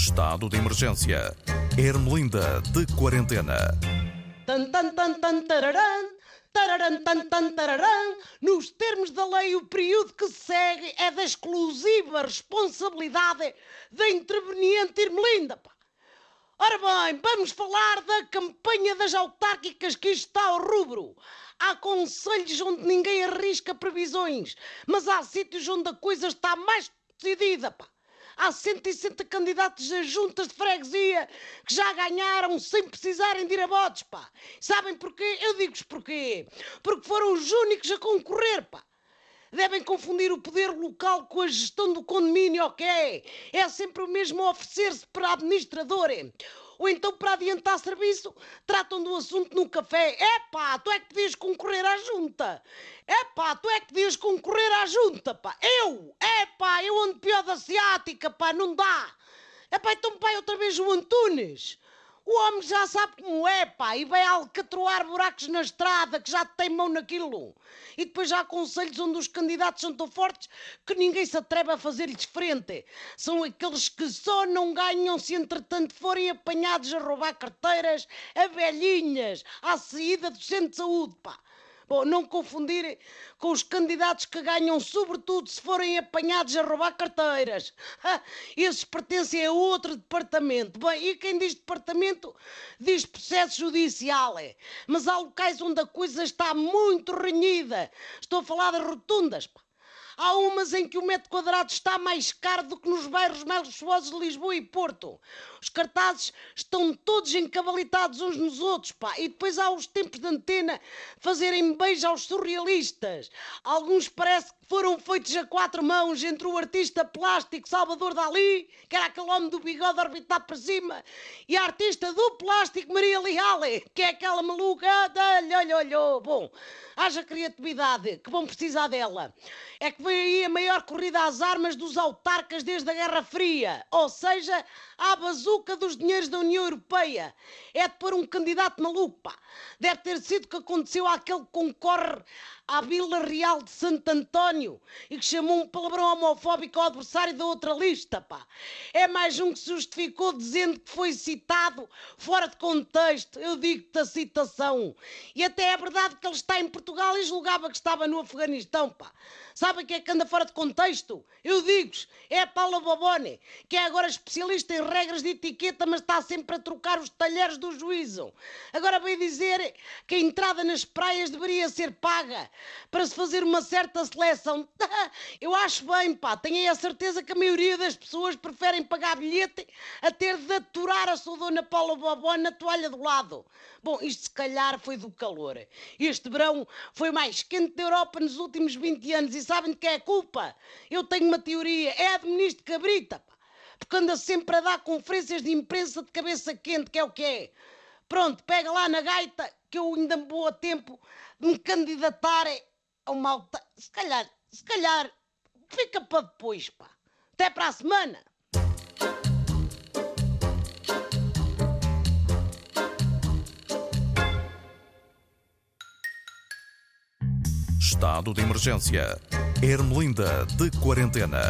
Estado de emergência. Ermelinda de quarentena. Tan, tan, tan, tan, tan, tan. Nos termos da lei, o período que se segue é da exclusiva responsabilidade da interveniente Irmelinda. Pá. Ora bem, vamos falar da campanha das autárquicas que está ao rubro. Há conselhos onde ninguém arrisca previsões, mas há sítios onde a coisa está mais decidida. Pá. Há 160 candidatos a juntas de freguesia que já ganharam sem precisarem de ir a votos, pá. Sabem porquê? Eu digo-vos porquê. Porque foram os únicos a concorrer, pá. Devem confundir o poder local com a gestão do condomínio, ok? É sempre o mesmo a oferecer-se para administrador. Ou então, para adiantar serviço, tratam do assunto num café. Epá, tu é que podias concorrer à junta. Epá, tu é que podias concorrer à junta, pá. Eu, epá, eu ando pior da ciática, pá, não dá. Epá, então pai outra vez o Antunes. O homem já sabe como é, pá, e vai alcatroar buracos na estrada, que já tem mão naquilo. E depois já há conselhos onde os candidatos são tão fortes que ninguém se atreve a fazer-lhes frente. São aqueles que só não ganham se entretanto forem apanhados a roubar carteiras a velhinhas, à saída do centro de saúde, pá. Bom, não confundir com os candidatos que ganham, sobretudo se forem apanhados a roubar carteiras. Esses pertencem a outro departamento. Bem, e quem diz departamento diz processo judicial. É. Mas há locais onde a coisa está muito renhida. Estou a falar das rotundas. Pá. Há umas em que o metro quadrado está mais caro do que nos bairros mais luxuosos de Lisboa e Porto. Os cartazes estão todos encavalitados uns nos outros, pá. E depois há os tempos de antena fazerem beijo aos surrealistas. Alguns parece que foram feitos a quatro mãos entre o artista plástico Salvador Dali, que era aquele homem do bigode orbitado para cima, e a artista do plástico Maria Leale, que é aquela maluca da olho, olho. Bom, haja criatividade, que vão precisar dela. É que vem aí a maior corrida às armas dos autarcas desde a Guerra Fria, ou seja, à bazuca dos dinheiros da União Europeia. É de pôr um candidato maluco. Deve ter sido o que aconteceu àquele que concorre à Vila Real de Santo António e que chamou um palavrão homofóbico ao adversário da outra lista, pá. É mais um que se justificou dizendo que foi citado fora de contexto. Eu digo-te a citação. E até é verdade que ele está em Portugal e julgava que estava no Afeganistão, pá. Sabem quem é que anda fora de contexto? Eu digo-vos, é a Paula Bobone, que é agora especialista em regras de etiqueta, mas está sempre a trocar os talheres do juízo. Agora veio dizer que a entrada nas praias deveria ser paga para se fazer uma certa seleção. Eu acho bem, pá, tenho a certeza que a maioria das pessoas preferem pagar bilhete a ter de aturar a sua dona Paula Bobone na toalha do lado. Bom, isto se calhar foi do calor. Este verão foi mais quente da Europa nos últimos 20 anos e sabem de que é a culpa? Eu tenho uma teoria, é a do ministro Cabrita, pá, porque anda sempre a dar conferências de imprensa de cabeça quente, que é o que é. Pronto, pega lá na gaita, que eu ainda vou a tempo de me candidatar a uma alta... Se calhar, se calhar, fica para depois, pá. Até para a semana. Estado de emergência. Ermelinda de quarentena.